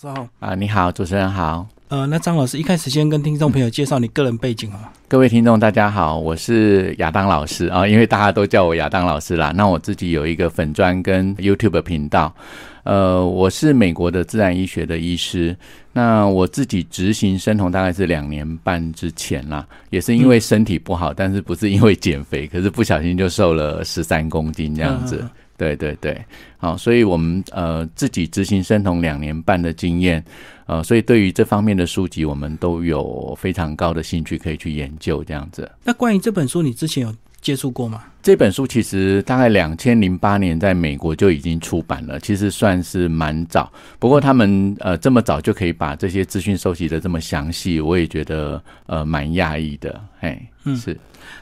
师好。啊，你好，主持人好。呃，那张老师一开始先跟听众朋友介绍你个人背景啊。各位听众，大家好，我是亚当老师啊，因为大家都叫我亚当老师啦。那我自己有一个粉砖跟 YouTube 频道，呃，我是美国的自然医学的医师。那我自己执行生酮大概是两年半之前啦，也是因为身体不好，但是不是因为减肥，可是不小心就瘦了十三公斤这样子。对对对，好，所以我们呃自己执行生酮两年半的经验，呃，所以对于这方面的书籍，我们都有非常高的兴趣可以去研究这样子。那关于这本书，你之前有接触过吗？这本书其实大概两千零八年在美国就已经出版了，其实算是蛮早。不过他们呃这么早就可以把这些资讯收集的这么详细，我也觉得呃蛮讶异的。哎，嗯，是。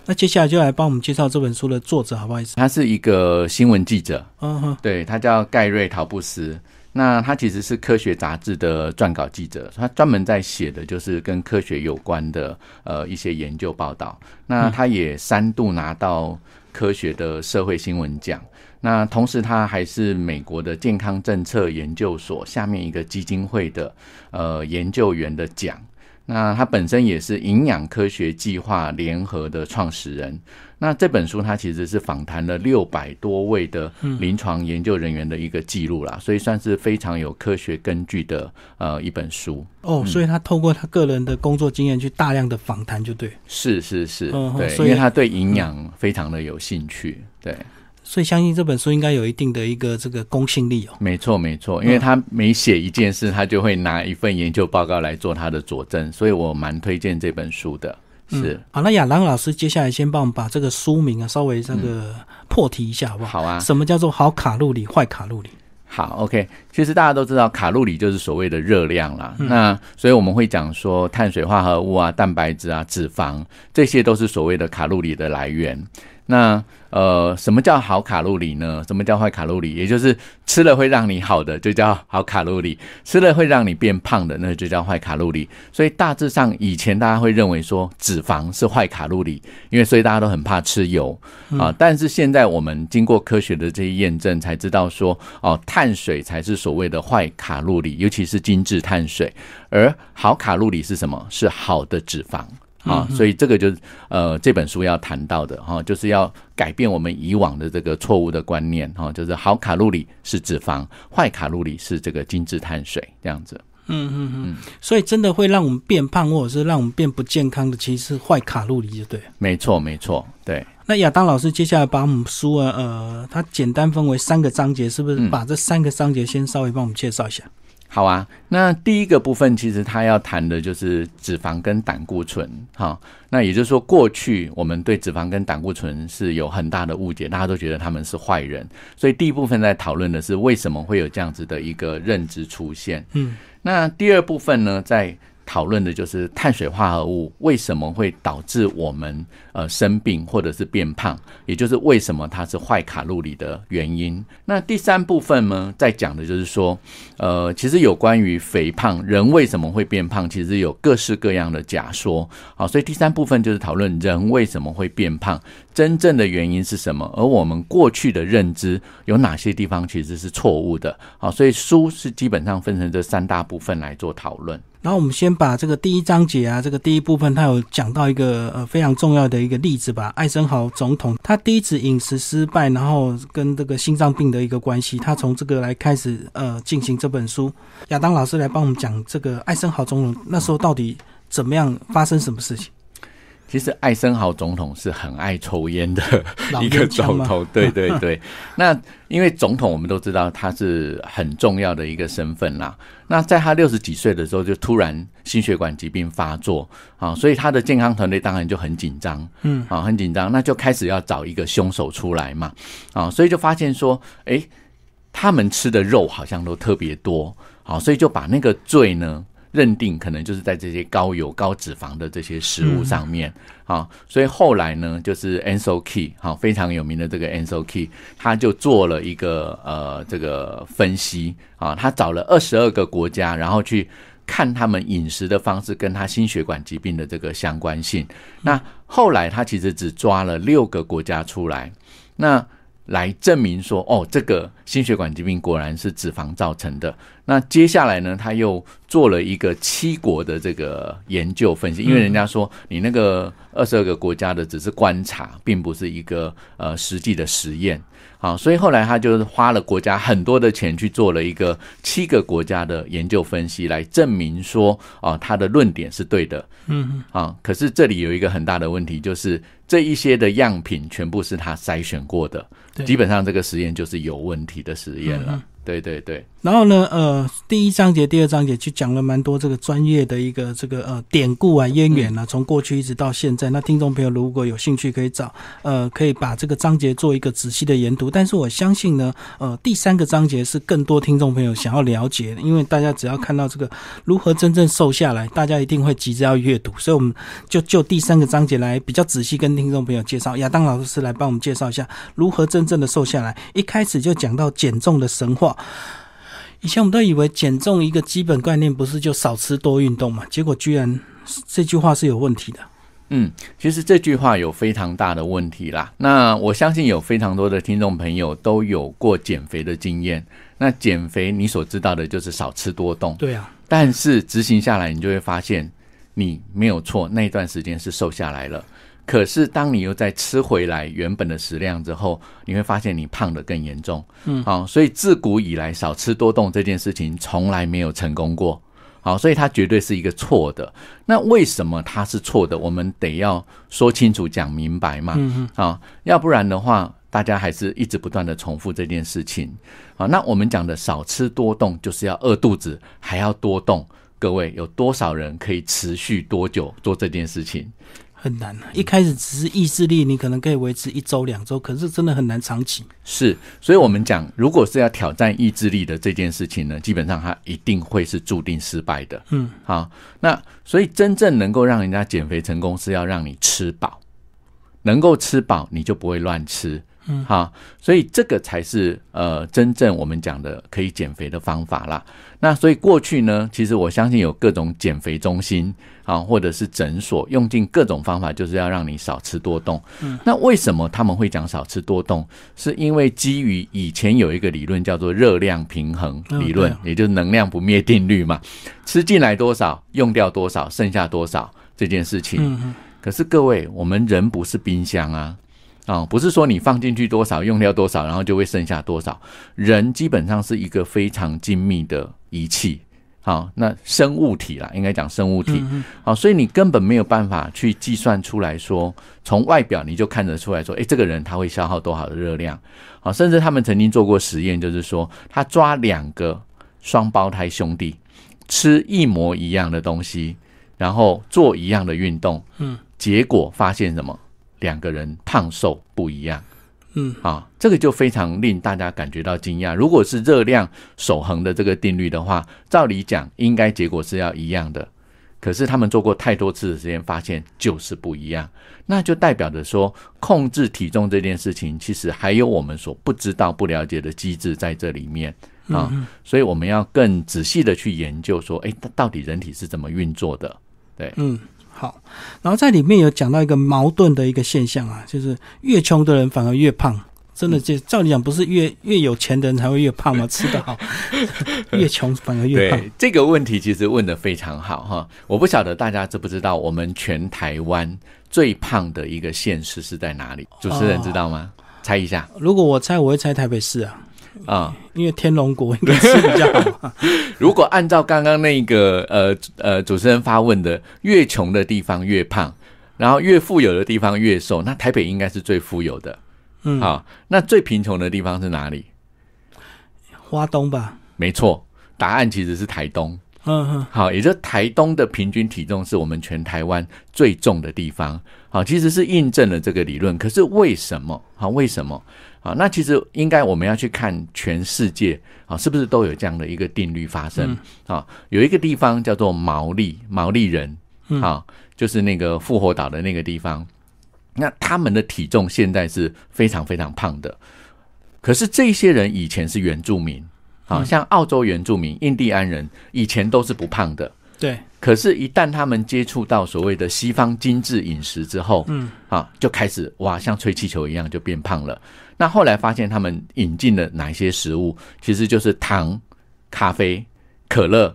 那接下来就来帮我们介绍这本书的作者，好不好意思？他是一个新闻记者，嗯哼，对他叫盖瑞·陶布斯。那他其实是科学杂志的撰稿记者，他专门在写的就是跟科学有关的呃一些研究报道。那他也三度拿到科学的社会新闻奖。那同时他还是美国的健康政策研究所下面一个基金会的呃研究员的奖。那他本身也是营养科学计划联合的创始人。那这本书他其实是访谈了六百多位的临床研究人员的一个记录啦，所以算是非常有科学根据的呃一本书。哦，所以他透过他个人的工作经验去大量的访谈，就对。是是是，对，因为他对营养非常的有兴趣，对。所以相信这本书应该有一定的一个这个公信力哦。没错没错，因为他每写一件事，他就会拿一份研究报告来做他的佐证，所以我蛮推荐这本书的。是好，那亚当老师接下来先帮我们把这个书名啊稍微这个破题一下好不好？好啊。什么叫做好卡路里、坏卡路里？好，OK。其实大家都知道卡路里就是所谓的热量啦。那所以我们会讲说碳水化合物啊、蛋白质啊、脂肪，这些都是所谓的卡路里的来源。那呃，什么叫好卡路里呢？什么叫坏卡路里？也就是吃了会让你好的，就叫好卡路里；吃了会让你变胖的，那就叫坏卡路里。所以大致上，以前大家会认为说脂肪是坏卡路里，因为所以大家都很怕吃油啊。但是现在我们经过科学的这些验证，才知道说哦，碳水才是所谓的坏卡路里，尤其是精致碳水。而好卡路里是什么？是好的脂肪。啊，所以这个就是呃这本书要谈到的哈，就是要改变我们以往的这个错误的观念哈，就是好卡路里是脂肪，坏卡路里是这个精致碳水这样子。嗯嗯嗯，所以真的会让我们变胖或者是让我们变不健康的，其实是坏卡路里，就对。没错没错，对。那亚当老师接下来把我们书啊呃，它简单分为三个章节，是不是？把这三个章节先稍微帮我们介绍一下。好啊，那第一个部分其实他要谈的就是脂肪跟胆固醇，哈，那也就是说，过去我们对脂肪跟胆固醇是有很大的误解，大家都觉得他们是坏人，所以第一部分在讨论的是为什么会有这样子的一个认知出现，嗯，那第二部分呢，在讨论的就是碳水化合物为什么会导致我们呃生病或者是变胖，也就是为什么它是坏卡路里的原因。那第三部分呢，在讲的就是说，呃，其实有关于肥胖人为什么会变胖，其实有各式各样的假说。好，所以第三部分就是讨论人为什么会变胖，真正的原因是什么，而我们过去的认知有哪些地方其实是错误的。好，所以书是基本上分成这三大部分来做讨论。然后我们先把这个第一章节啊，这个第一部分，它有讲到一个呃非常重要的一个例子吧。艾森豪总统他第一次饮食失败，然后跟这个心脏病的一个关系，他从这个来开始呃进行这本书。亚当老师来帮我们讲这个艾森豪总统那时候到底怎么样发生什么事情。其实艾森豪总统是很爱抽烟的一个总统，对对对。那因为总统我们都知道他是很重要的一个身份啦。那在他六十几岁的时候，就突然心血管疾病发作啊，所以他的健康团队当然就很紧张，嗯，啊很紧张，那就开始要找一个凶手出来嘛，啊，所以就发现说，哎，他们吃的肉好像都特别多，好，所以就把那个罪呢。认定可能就是在这些高油高脂肪的这些食物上面啊，所以后来呢，就是 Ansel Key 哈非常有名的这个 Ansel Key，他就做了一个呃这个分析啊，他找了二十二个国家，然后去看他们饮食的方式跟他心血管疾病的这个相关性。那后来他其实只抓了六个国家出来，那来证明说哦，这个心血管疾病果然是脂肪造成的。那接下来呢，他又做了一个七国的这个研究分析，因为人家说你那个二十二个国家的只是观察，并不是一个呃实际的实验。好，所以后来他就是花了国家很多的钱去做了一个七个国家的研究分析，来证明说，啊，他的论点是对的。嗯，啊，可是这里有一个很大的问题，就是这一些的样品全部是他筛选过的，基本上这个实验就是有问题的实验了。对对对。然后呢，呃，第一章节、第二章节就讲了蛮多这个专业的一个这个呃典故啊、渊源啊，从过去一直到现在。那听众朋友如果有兴趣，可以找呃，可以把这个章节做一个仔细的研读。但是我相信呢，呃，第三个章节是更多听众朋友想要了解的，因为大家只要看到这个如何真正瘦下来，大家一定会急着要阅读。所以我们就就第三个章节来比较仔细跟听众朋友介绍。亚当老师来帮我们介绍一下如何真正的瘦下来。一开始就讲到减重的神话。以前我们都以为减重一个基本概念不是就少吃多运动嘛？结果居然这句话是有问题的。嗯，其实这句话有非常大的问题啦。那我相信有非常多的听众朋友都有过减肥的经验。那减肥你所知道的就是少吃多动，对啊。但是执行下来，你就会发现你没有错，那一段时间是瘦下来了。可是，当你又再吃回来原本的食量之后，你会发现你胖的更严重。嗯，好，所以自古以来少吃多动这件事情从来没有成功过。好，所以它绝对是一个错的。那为什么它是错的？我们得要说清楚、讲明白嘛。嗯嗯。啊，要不然的话，大家还是一直不断的重复这件事情。好，那我们讲的少吃多动，就是要饿肚子，还要多动。各位，有多少人可以持续多久做这件事情？很难啊！一开始只是意志力，你可能可以维持一周两周，可是真的很难长期。是，所以我们讲，如果是要挑战意志力的这件事情呢，基本上它一定会是注定失败的。嗯，好，那所以真正能够让人家减肥成功，是要让你吃饱，能够吃饱，你就不会乱吃。嗯，好，所以这个才是呃真正我们讲的可以减肥的方法啦。那所以过去呢，其实我相信有各种减肥中心啊，或者是诊所，用尽各种方法，就是要让你少吃多动。嗯，那为什么他们会讲少吃多动？是因为基于以前有一个理论叫做热量平衡理论，也就是能量不灭定律嘛，吃进来多少，用掉多少，剩下多少这件事情。嗯可是各位，我们人不是冰箱啊。啊，不是说你放进去多少，用掉多少，然后就会剩下多少。人基本上是一个非常精密的仪器，好，那生物体啦，应该讲生物体，好，所以你根本没有办法去计算出来说，从外表你就看得出来说，哎，这个人他会消耗多少的热量，好，甚至他们曾经做过实验，就是说他抓两个双胞胎兄弟吃一模一样的东西，然后做一样的运动，嗯，结果发现什么？两个人胖瘦不一样，嗯，啊，这个就非常令大家感觉到惊讶。如果是热量守恒的这个定律的话，照理讲应该结果是要一样的。可是他们做过太多次的实验，发现就是不一样。那就代表着说，控制体重这件事情，其实还有我们所不知道、不了解的机制在这里面啊。所以我们要更仔细的去研究，说，哎，它到底人体是怎么运作的？对，嗯。好，然后在里面有讲到一个矛盾的一个现象啊，就是越穷的人反而越胖，真的就照理讲不是越越有钱的人才会越胖吗？吃得好，越穷反而越胖。这个问题其实问的非常好哈，我不晓得大家知不知道，我们全台湾最胖的一个县市是在哪里？主持人知道吗？猜一下。如果我猜，我会猜台北市啊。啊，因为天龙国应该是比较好。如果按照刚刚那个呃呃主持人发问的，越穷的地方越胖，然后越富有的地方越瘦，那台北应该是最富有的。嗯，好，那最贫穷的地方是哪里？花东吧？没错，答案其实是台东。嗯哼，好，也就台东的平均体重是我们全台湾最重的地方。好，其实是印证了这个理论。可是为什么？好，为什么？啊，那其实应该我们要去看全世界啊，是不是都有这样的一个定律发生？啊，有一个地方叫做毛利毛利人，啊，就是那个复活岛的那个地方，那他们的体重现在是非常非常胖的。可是这些人以前是原住民，啊，像澳洲原住民、印第安人以前都是不胖的。对，可是，一旦他们接触到所谓的西方精致饮食之后，嗯，啊，就开始哇，像吹气球一样就变胖了。那后来发现他们引进了哪些食物？其实就是糖、咖啡，可乐，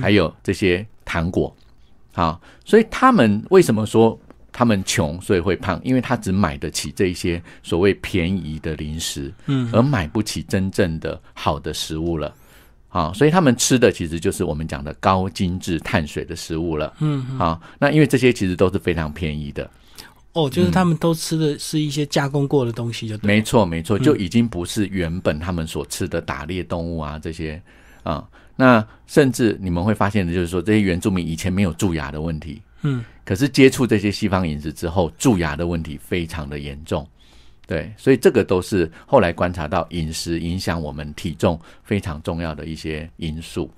还有这些糖果。好，所以他们为什么说他们穷，所以会胖？因为他只买得起这些所谓便宜的零食，嗯，而买不起真正的好的食物了。好，所以他们吃的其实就是我们讲的高精致碳水的食物了。嗯，好，那因为这些其实都是非常便宜的。哦，就是他们都吃的是一些加工过的东西，就没错，没错，就已经不是原本他们所吃的打猎动物啊这些啊。那甚至你们会发现的就是说，这些原住民以前没有蛀牙的问题，嗯，可是接触这些西方饮食之后，蛀牙的问题非常的严重。对，所以这个都是后来观察到饮食影响我们体重非常重要的一些因素。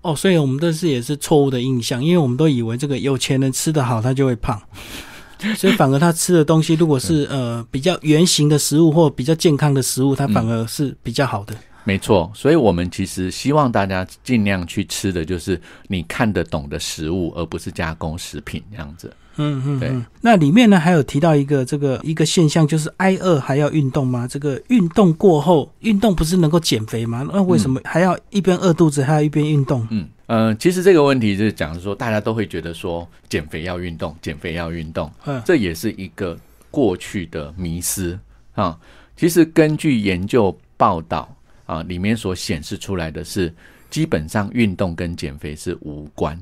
哦，所以我们这是也是错误的印象，因为我们都以为这个有钱人吃得好，他就会胖。所以反而他吃的东西，如果是呃比较圆形的食物或比较健康的食物，它反而是比较好的。没错，所以我们其实希望大家尽量去吃的就是你看得懂的食物，而不是加工食品这样子。嗯嗯，对。那里面呢还有提到一个这个一个现象，就是挨饿还要运动吗？这个运动过后，运动不是能够减肥吗？那为什么还要一边饿肚子还要一边运动？嗯。嗯，其实这个问题就是讲说，大家都会觉得说减肥要运动，减肥要运动，嗯，这也是一个过去的迷思啊。其实根据研究报道啊，里面所显示出来的是，基本上运动跟减肥是无关，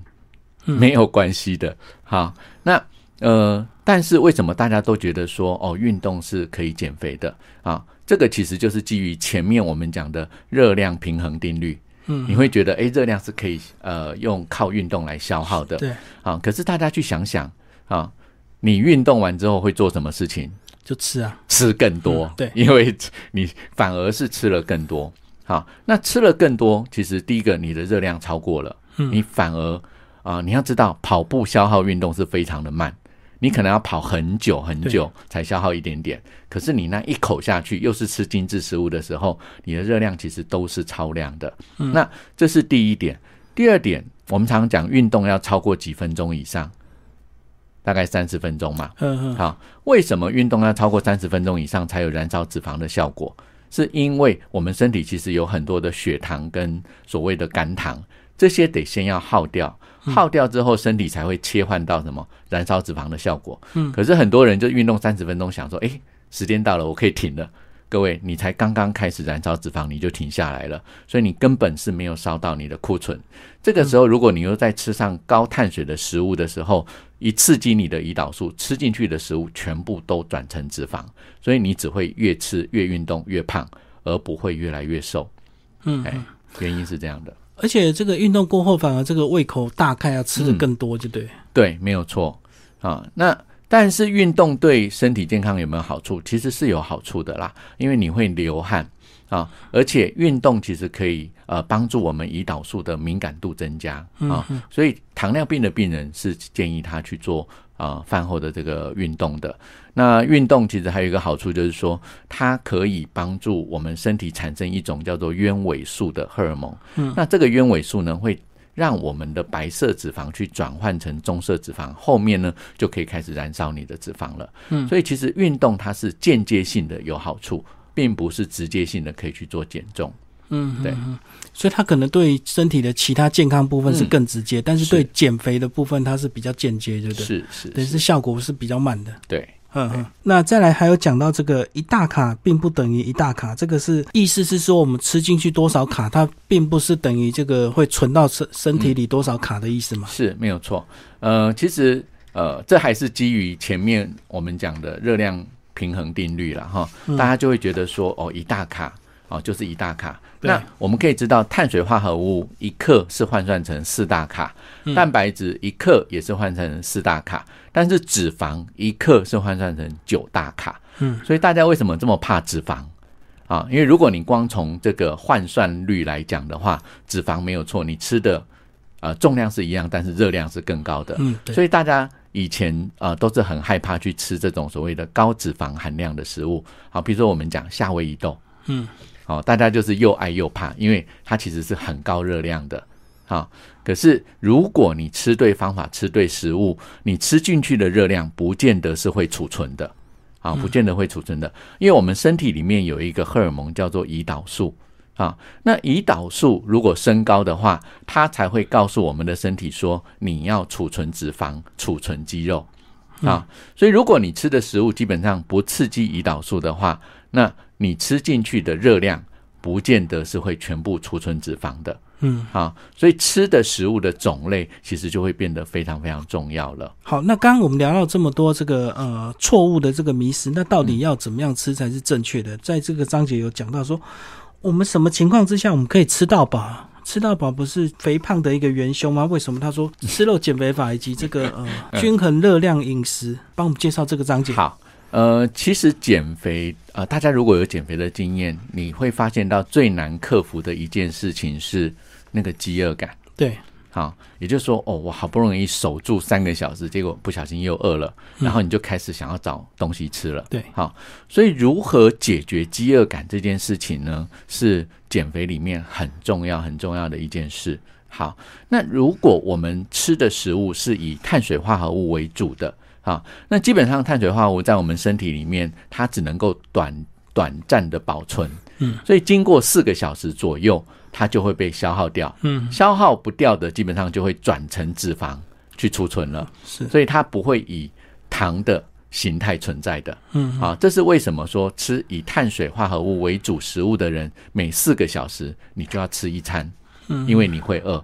没有关系的。哈，那呃，但是为什么大家都觉得说哦，运动是可以减肥的啊？这个其实就是基于前面我们讲的热量平衡定律。嗯，你会觉得哎，热量是可以呃用靠运动来消耗的，对，啊，可是大家去想想啊，你运动完之后会做什么事情？就吃啊，吃更多，对，因为你反而是吃了更多，好，那吃了更多，其实第一个你的热量超过了，嗯，你反而啊，你要知道跑步消耗运动是非常的慢。你可能要跑很久很久才消耗一点点，可是你那一口下去又是吃精致食物的时候，你的热量其实都是超量的。那这是第一点。第二点，我们常常讲运动要超过几分钟以上，大概三十分钟嘛。好，为什么运动要超过三十分钟以上才有燃烧脂肪的效果？是因为我们身体其实有很多的血糖跟所谓的肝糖，这些得先要耗掉。耗掉之后，身体才会切换到什么燃烧脂肪的效果。嗯，可是很多人就运动三十分钟，想说，哎，时间到了，我可以停了。各位，你才刚刚开始燃烧脂肪，你就停下来了，所以你根本是没有烧到你的库存。这个时候，如果你又在吃上高碳水的食物的时候，一刺激你的胰岛素，吃进去的食物全部都转成脂肪，所以你只会越吃越运动越胖，而不会越来越瘦。嗯，哎，原因是这样的。而且这个运动过后，反而这个胃口大开，要吃的更多，就对。对，没有错啊。那但是运动对身体健康有没有好处？其实是有好处的啦，因为你会流汗啊，而且运动其实可以呃帮助我们胰岛素的敏感度增加啊。所以糖尿病的病人是建议他去做。啊，饭后的这个运动的那运动其实还有一个好处，就是说它可以帮助我们身体产生一种叫做鸢尾素的荷尔蒙。嗯，那这个鸢尾素呢，会让我们的白色脂肪去转换成棕色脂肪，后面呢就可以开始燃烧你的脂肪了。嗯，所以其实运动它是间接性的有好处，并不是直接性的可以去做减重。嗯，对，所以它可能对身体的其他健康部分是更直接，但是对减肥的部分它是比较间接，对不对？是是，但是效果是比较慢的。对，嗯嗯。那再来还有讲到这个一大卡并不等于一大卡，这个是意思是说我们吃进去多少卡，它并不是等于这个会存到身身体里多少卡的意思吗？是没有错。呃，其实呃，这还是基于前面我们讲的热量平衡定律了哈。大家就会觉得说，哦，一大卡哦，就是一大卡。那我们可以知道，碳水化合物一克是换算成四大卡，蛋白质一克也是换成四大卡，但是脂肪一克是换算成九大卡。嗯，所以大家为什么这么怕脂肪啊？因为如果你光从这个换算率来讲的话，脂肪没有错，你吃的呃重量是一样，但是热量是更高的。嗯，所以大家以前啊都是很害怕去吃这种所谓的高脂肪含量的食物。好，比如说我们讲夏威夷豆。嗯。哦，大家就是又爱又怕，因为它其实是很高热量的。好，可是如果你吃对方法、吃对食物，你吃进去的热量不见得是会储存的。啊，不见得会储存的，因为我们身体里面有一个荷尔蒙叫做胰岛素，啊。那胰岛素如果升高的话，它才会告诉我们的身体说你要储存脂肪、储存肌肉啊。所以如果你吃的食物基本上不刺激胰岛素的话，那你吃进去的热量不见得是会全部储存脂肪的。嗯，好，所以吃的食物的种类其实就会变得非常非常重要了。好，那刚刚我们聊到这么多这个呃错误的这个迷失，那到底要怎么样吃才是正确的？在这个章节有讲到说，我们什么情况之下我们可以吃到饱？吃到饱不是肥胖的一个元凶吗？为什么他说吃肉减肥法以及这个呃 均衡热量饮食？帮我们介绍这个章节。好，呃，其实减肥呃，大家如果有减肥的经验，你会发现到最难克服的一件事情是。那个饥饿感，对，好，也就是说，哦，我好不容易守住三个小时，结果不小心又饿了，然后你就开始想要找东西吃了，对，好，所以如何解决饥饿感这件事情呢？是减肥里面很重要、很重要的一件事。好，那如果我们吃的食物是以碳水化合物为主的，好，那基本上碳水化合物在我们身体里面，它只能够短短暂的保存，嗯，所以经过四个小时左右。它就会被消耗掉，嗯，消耗不掉的基本上就会转成脂肪去储存了，是，所以它不会以糖的形态存在的，嗯，啊，这是为什么说吃以碳水化合物为主食物的人，每四个小时你就要吃一餐，嗯，因为你会饿，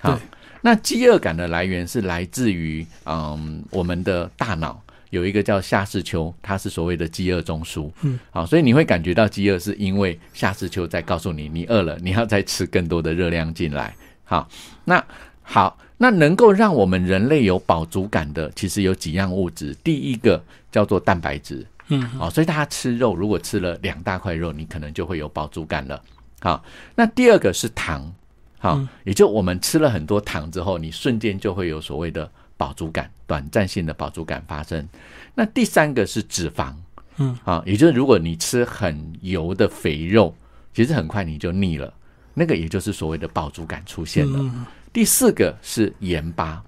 好，那饥饿感的来源是来自于嗯我们的大脑。有一个叫夏视丘，它是所谓的饥饿中枢。嗯，好，所以你会感觉到饥饿，是因为夏视丘在告诉你，你饿了，你要再吃更多的热量进来。好，那好，那能够让我们人类有饱足感的，其实有几样物质。第一个叫做蛋白质。嗯，好，所以大家吃肉，如果吃了两大块肉，你可能就会有饱足感了。好，那第二个是糖。好，也就我们吃了很多糖之后，你瞬间就会有所谓的。饱足感，短暂性的饱足感发生。那第三个是脂肪，嗯，啊，也就是如果你吃很油的肥肉，其实很快你就腻了，那个也就是所谓的饱足感出现了。第四个是盐巴，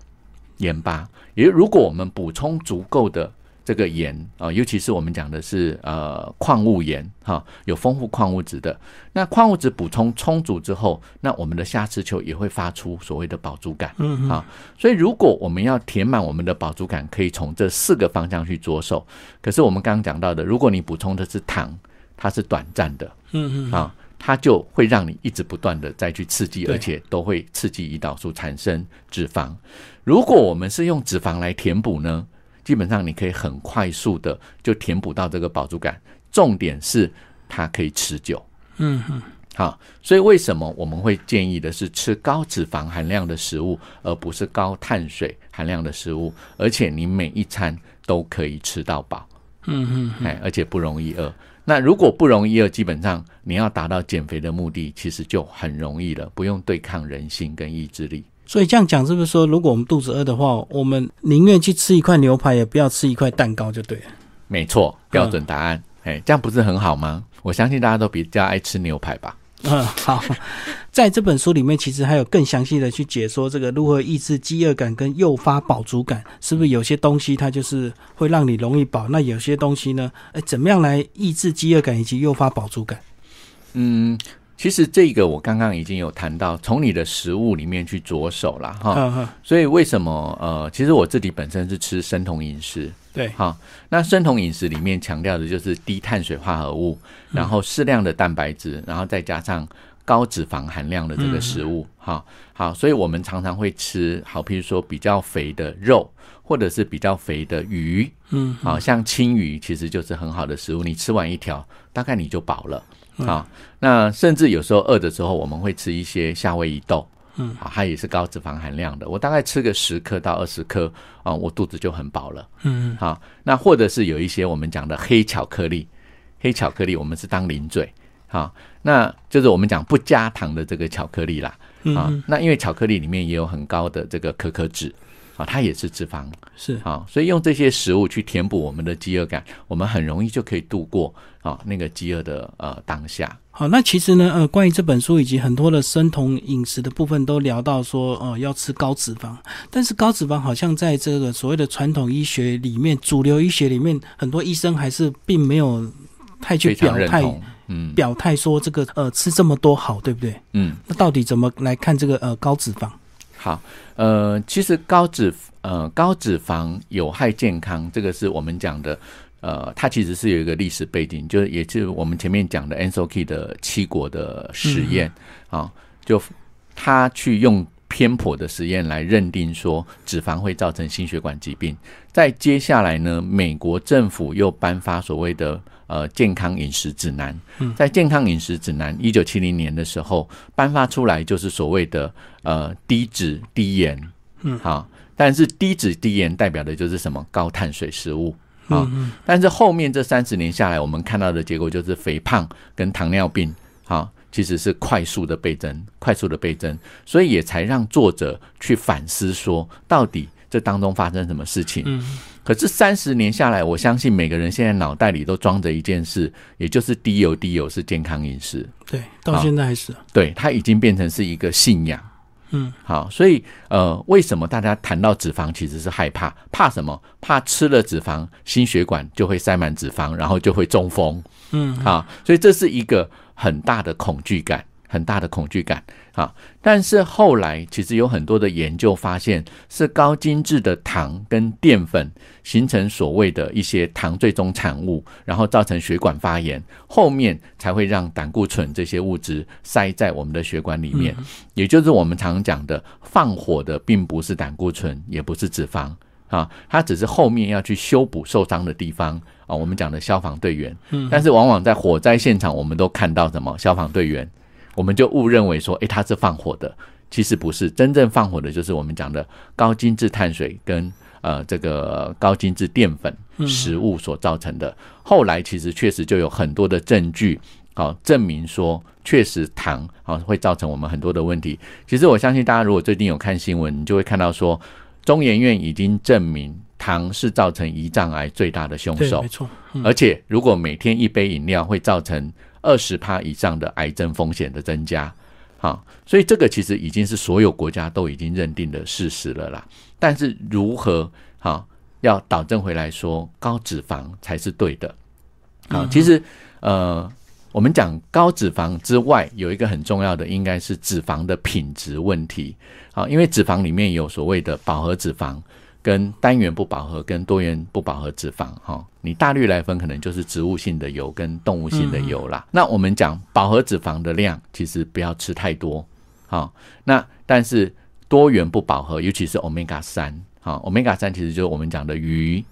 盐巴，也如果我们补充足够的。这个盐啊，尤其是我们讲的是呃矿物盐哈，有丰富矿物质的。那矿物质补充充足之后，那我们的下肢球也会发出所谓的饱足感。嗯啊，所以如果我们要填满我们的饱足感，可以从这四个方向去着手。可是我们刚刚讲到的，如果你补充的是糖，它是短暂的。嗯嗯啊，它就会让你一直不断的再去刺激，而且都会刺激胰岛素产生脂肪。如果我们是用脂肪来填补呢？基本上你可以很快速的就填补到这个饱足感，重点是它可以持久。嗯哼，好，所以为什么我们会建议的是吃高脂肪含量的食物，而不是高碳水含量的食物？而且你每一餐都可以吃到饱。嗯哼，哎，而且不容易饿。那如果不容易饿，基本上你要达到减肥的目的，其实就很容易了，不用对抗人性跟意志力。所以这样讲，是不是说，如果我们肚子饿的话，我们宁愿去吃一块牛排，也不要吃一块蛋糕，就对了？没错，标准答案。哎，这样不是很好吗？我相信大家都比较爱吃牛排吧。嗯，好。在这本书里面，其实还有更详细的去解说这个如何抑制饥饿感跟诱发饱足感，是不是有些东西它就是会让你容易饱？那有些东西呢？哎，怎么样来抑制饥饿感以及诱发饱足感？嗯。其实这个我刚刚已经有谈到，从你的食物里面去着手了哈。所以为什么呃，其实我自己本身是吃生酮饮食，对哈。那生酮饮食里面强调的就是低碳水化合物，然后适量的蛋白质，然后再加上高脂肪含量的这个食物哈。好，所以我们常常会吃好，譬如说比较肥的肉，或者是比较肥的鱼，嗯，好像青鱼其实就是很好的食物，你吃完一条，大概你就饱了。啊，那甚至有时候饿的时候，我们会吃一些夏威夷豆，嗯，啊，它也是高脂肪含量的。我大概吃个十克到二十克啊，我肚子就很饱了。嗯，好，那或者是有一些我们讲的黑巧克力，黑巧克力我们是当零嘴，好，那就是我们讲不加糖的这个巧克力啦。啊，那因为巧克力里面也有很高的这个可可脂。啊，它也是脂肪，是啊，所以用这些食物去填补我们的饥饿感，我们很容易就可以度过啊那个饥饿的呃当下。好，那其实呢，呃，关于这本书以及很多的生酮饮食的部分，都聊到说，呃，要吃高脂肪，但是高脂肪好像在这个所谓的传统医学里面，主流医学里面，很多医生还是并没有太去表态。嗯表态说这个呃吃这么多好，对不对？嗯，那到底怎么来看这个呃高脂肪？好，呃，其实高脂呃高脂肪有害健康，这个是我们讲的，呃，它其实是有一个历史背景，就是也是我们前面讲的 n s o k 的七国的实验啊，就他去用偏颇的实验来认定说脂肪会造成心血管疾病，在接下来呢，美国政府又颁发所谓的。呃，健康饮食指南，在健康饮食指南一九七零年的时候颁发出来，就是所谓的呃低脂低盐，嗯，好，但是低脂低盐代表的就是什么？高碳水食物。啊，但是后面这三十年下来，我们看到的结果就是肥胖跟糖尿病，好，其实是快速的倍增，快速的倍增，所以也才让作者去反思说，到底这当中发生什么事情？嗯。可是三十年下来，我相信每个人现在脑袋里都装着一件事，也就是低油低油是健康饮食。对，到现在还是。对，它已经变成是一个信仰。嗯，好，所以呃，为什么大家谈到脂肪其实是害怕？怕什么？怕吃了脂肪，心血管就会塞满脂肪，然后就会中风。嗯，好，所以这是一个很大的恐惧感。很大的恐惧感啊！但是后来其实有很多的研究发现，是高精致的糖跟淀粉形成所谓的一些糖最终产物，然后造成血管发炎，后面才会让胆固醇这些物质塞在我们的血管里面。也就是我们常讲的，放火的并不是胆固醇，也不是脂肪啊，它只是后面要去修补受伤的地方啊。我们讲的消防队员，但是往往在火灾现场，我们都看到什么消防队员。我们就误认为说，诶，它是放火的，其实不是，真正放火的就是我们讲的高精致碳水跟呃这个高精致淀粉食物所造成的。后来其实确实就有很多的证据，好证明说，确实糖啊会造成我们很多的问题。其实我相信大家如果最近有看新闻，你就会看到说，中研院已经证明糖是造成胰脏癌最大的凶手，没错。而且如果每天一杯饮料会造成二十趴以上的癌症风险的增加，好，所以这个其实已经是所有国家都已经认定的事实了啦。但是如何好要导正回来说高脂肪才是对的？好，其实呃，我们讲高脂肪之外，有一个很重要的，应该是脂肪的品质问题。好，因为脂肪里面有所谓的饱和脂肪。跟单元不饱和跟多元不饱和脂肪，哈，你大略来分，可能就是植物性的油跟动物性的油啦。那我们讲饱和脂肪的量，其实不要吃太多，好。那但是多元不饱和，尤其是 omega 三，好，omega 三其实就是我们讲的鱼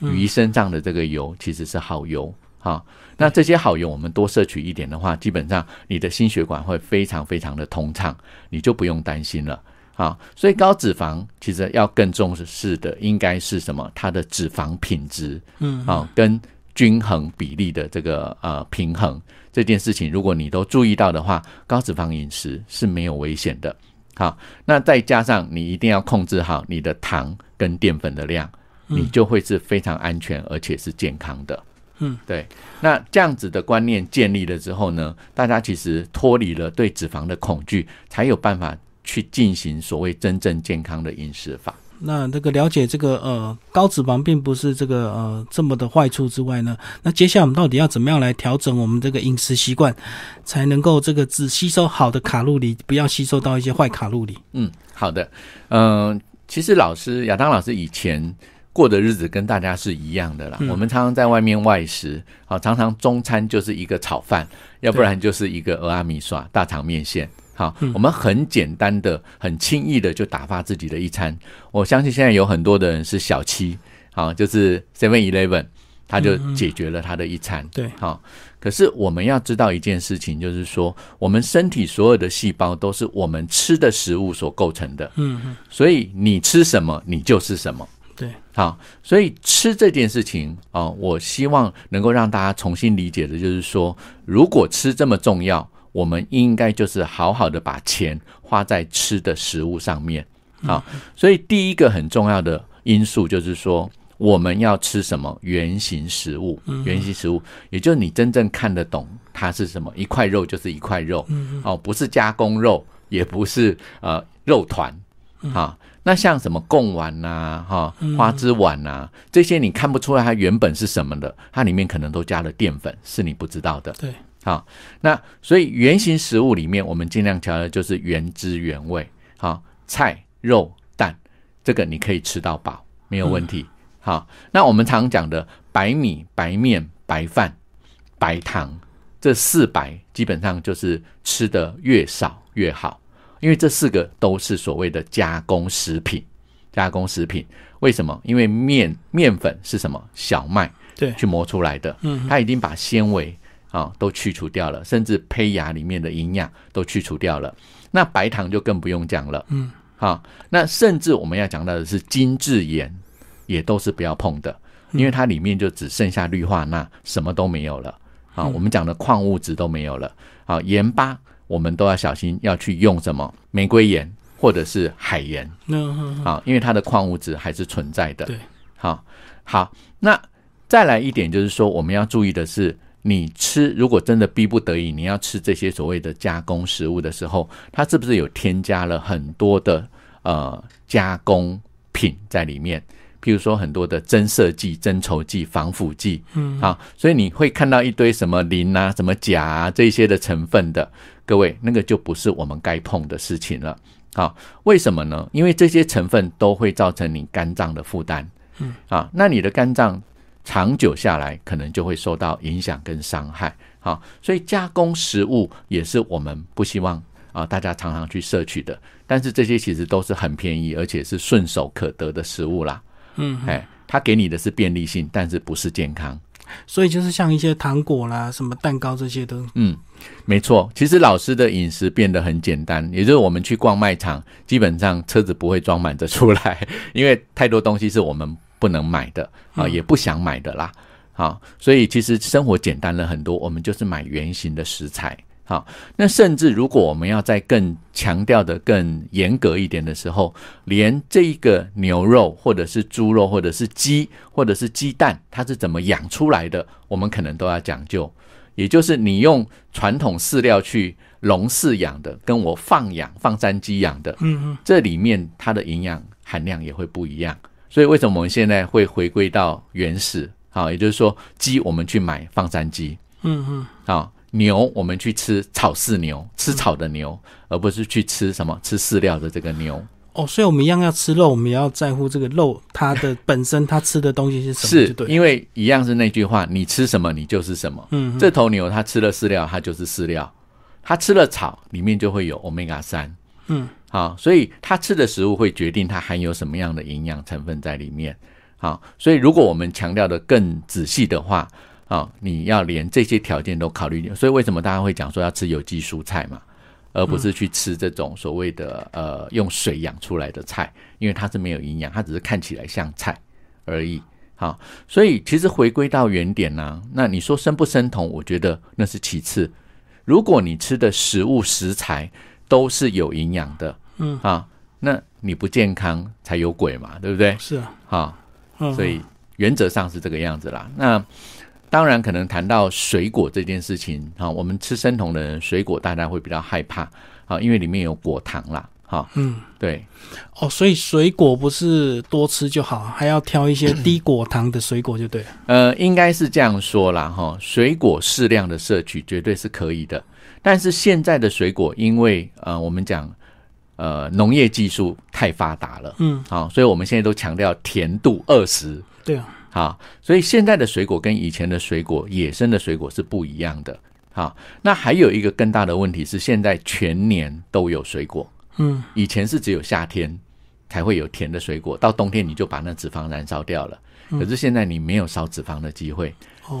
鱼身上的这个油，其实是好油，好。那这些好油我们多摄取一点的话，基本上你的心血管会非常非常的通畅，你就不用担心了。啊，所以高脂肪其实要更重视的应该是什么？它的脂肪品质，嗯，啊，跟均衡比例的这个呃平衡这件事情，如果你都注意到的话，高脂肪饮食是没有危险的。好，那再加上你一定要控制好你的糖跟淀粉的量，你就会是非常安全而且是健康的。嗯，对。那这样子的观念建立了之后呢，大家其实脱离了对脂肪的恐惧，才有办法。去进行所谓真正健康的饮食法。那这个了解这个呃高脂肪并不是这个呃这么的坏处之外呢，那接下来我们到底要怎么样来调整我们这个饮食习惯，才能够这个只吸收好的卡路里，不要吸收到一些坏卡路里？嗯，好的。嗯，其实老师亚当老师以前过的日子跟大家是一样的啦。我们常常在外面外食，好，常常中餐就是一个炒饭，要不然就是一个俄阿米刷大肠面线。好，我们很简单的、很轻易的就打发自己的一餐。我相信现在有很多的人是小七，好，就是 Seven Eleven，他就解决了他的一餐。对，好。可是我们要知道一件事情，就是说，我们身体所有的细胞都是我们吃的食物所构成的。嗯嗯。所以你吃什么，你就是什么。对，好。所以吃这件事情啊，我希望能够让大家重新理解的，就是说，如果吃这么重要。我们应该就是好好的把钱花在吃的食物上面啊，所以第一个很重要的因素就是说，我们要吃什么原形食物，原形食物，也就是你真正看得懂它是什么，一块肉就是一块肉，哦，不是加工肉，也不是呃肉团啊。那像什么贡丸呐，哈花枝丸呐，这些你看不出来它原本是什么的，它里面可能都加了淀粉，是你不知道的。对。好，那所以原型食物里面，我们尽量调的就是原汁原味。好，菜、肉、蛋，这个你可以吃到饱，没有问题。好，那我们常讲的白米、白面、白饭、白糖，这四白基本上就是吃的越少越好，因为这四个都是所谓的加工食品。加工食品为什么？因为面面粉是什么？小麦对去磨出来的，嗯，它已经把纤维啊都去除掉了，甚至胚芽里面的营养都去除掉了。那白糖就更不用讲了，嗯，好，那甚至我们要讲到的是精制盐，也都是不要碰的，因为它里面就只剩下氯化钠，什么都没有了。啊，我们讲的矿物质都没有了。啊，盐巴我们都要小心，要去用什么玫瑰盐。或者是海盐，嗯，好，因为它的矿物质还是存在的。对，好，好，那再来一点就是说，我们要注意的是，你吃如果真的逼不得已，你要吃这些所谓的加工食物的时候，它是不是有添加了很多的呃加工品在里面？譬如说很多的增色剂、增稠剂、防腐剂，嗯，好，所以你会看到一堆什么磷啊、什么钾啊这些的成分的，各位，那个就不是我们该碰的事情了。好，为什么呢？因为这些成分都会造成你肝脏的负担，嗯，啊，那你的肝脏长久下来可能就会受到影响跟伤害。好，所以加工食物也是我们不希望啊大家常常去摄取的。但是这些其实都是很便宜，而且是顺手可得的食物啦。嗯，哎，它给你的是便利性，但是不是健康。所以就是像一些糖果啦、什么蛋糕这些都，嗯，没错。其实老师的饮食变得很简单，也就是我们去逛卖场，基本上车子不会装满着出来，因为太多东西是我们不能买的啊，也不想买的啦。好，所以其实生活简单了很多，我们就是买原形的食材。好，那甚至如果我们要再更强调的更严格一点的时候，连这一个牛肉或者是猪肉或者是鸡或者是鸡蛋，它是怎么养出来的，我们可能都要讲究。也就是你用传统饲料去笼饲养的，跟我放养放山鸡养的，嗯嗯，这里面它的营养含量也会不一样。所以为什么我们现在会回归到原始？好，也就是说鸡我们去买放山鸡，嗯嗯，好。牛，我们去吃草饲牛，吃草的牛，而不是去吃什么吃饲料的这个牛。哦，所以我们一样要吃肉，我们也要在乎这个肉它的本身，它吃的东西是什么？是，因为一样是那句话，你吃什么，你就是什么。嗯，这头牛它吃了饲料，它就是饲料；它吃了草，里面就会有欧米伽三。嗯，好，所以他吃的食物会决定它含有什么样的营养成分在里面。好，所以如果我们强调的更仔细的话。啊，你要连这些条件都考虑，所以为什么大家会讲说要吃有机蔬菜嘛，而不是去吃这种所谓的呃用水养出来的菜，因为它是没有营养，它只是看起来像菜而已。好，所以其实回归到原点呢，那你说生不生酮，我觉得那是其次。如果你吃的食物食材都是有营养的，嗯。啊，那你不健康才有鬼嘛，对不对？是啊，好，所以原则上是这个样子啦。那当然，可能谈到水果这件事情，哈，我们吃生酮的人，水果大家会比较害怕，啊，因为里面有果糖啦，哈，嗯，对，哦，所以水果不是多吃就好，还要挑一些低果糖的水果就对了。呃，应该是这样说啦，哈，水果适量的摄取绝对是可以的，但是现在的水果，因为呃，我们讲呃农业技术太发达了，嗯，好，所以我们现在都强调甜度二十，对啊。好，所以现在的水果跟以前的水果，野生的水果是不一样的。好，那还有一个更大的问题是，现在全年都有水果。嗯，以前是只有夏天才会有甜的水果，到冬天你就把那脂肪燃烧掉了。可是现在你没有烧脂肪的机会，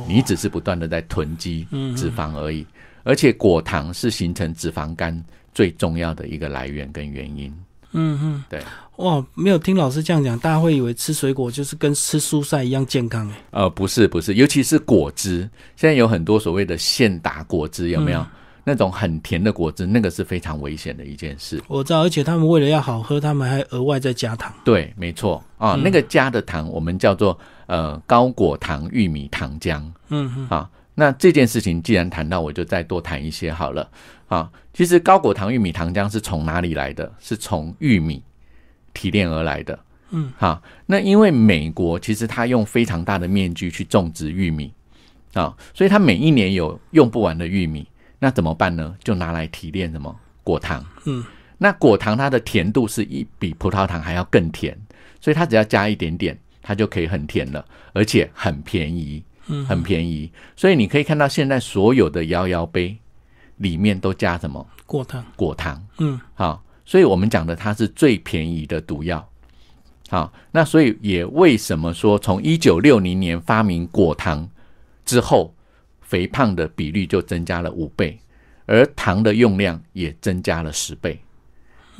你只是不断的在囤积脂肪而已。而且果糖是形成脂肪肝最重要的一个来源跟原因。嗯嗯，对。哇，没有听老师这样讲，大家会以为吃水果就是跟吃蔬菜一样健康哎。呃，不是不是，尤其是果汁，现在有很多所谓的现打果汁，有没有那种很甜的果汁？那个是非常危险的一件事。我知道，而且他们为了要好喝，他们还额外再加糖。对，没错啊，那个加的糖我们叫做呃高果糖玉米糖浆。嗯嗯。啊，那这件事情既然谈到，我就再多谈一些好了。啊，其实高果糖玉米糖浆是从哪里来的？是从玉米。提炼而来的，嗯，好，那因为美国其实它用非常大的面积去种植玉米，啊，所以它每一年有用不完的玉米，那怎么办呢？就拿来提炼什么果糖。嗯，那果糖它的甜度是一比葡萄糖还要更甜，所以它只要加一点点，它就可以很甜了，而且很便宜，嗯，很便宜。所以你可以看到现在所有的摇摇杯里面都加什么果糖，果糖。嗯，好，所以我们讲的它是最便宜的毒药。好，那所以也为什么说从一九六零年发明果糖之后，肥胖的比率就增加了五倍，而糖的用量也增加了十倍。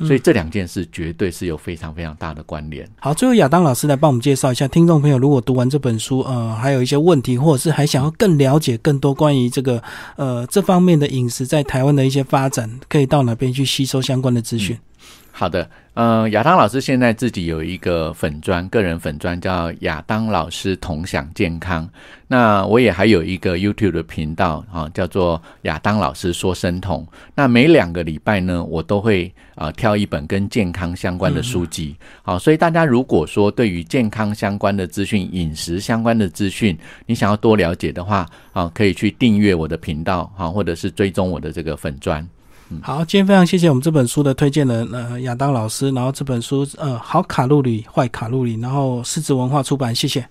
所以这两件事绝对是有非常非常大的关联。好，最后亚当老师来帮我们介绍一下，听众朋友如果读完这本书，呃，还有一些问题，或者是还想要更了解更多关于这个呃这方面的饮食在台湾的一些发展，可以到哪边去吸收相关的资讯？好的，呃，亚当老师现在自己有一个粉砖，个人粉砖叫亚当老师同享健康。那我也还有一个 YouTube 的频道啊，叫做亚当老师说生酮。那每两个礼拜呢，我都会啊挑一本跟健康相关的书籍。好，所以大家如果说对于健康相关的资讯、饮食相关的资讯，你想要多了解的话，啊，可以去订阅我的频道啊，或者是追踪我的这个粉砖。好，今天非常谢谢我们这本书的推荐人呃亚当老师，然后这本书呃好卡路里坏卡路里，然后狮子文化出版，谢谢。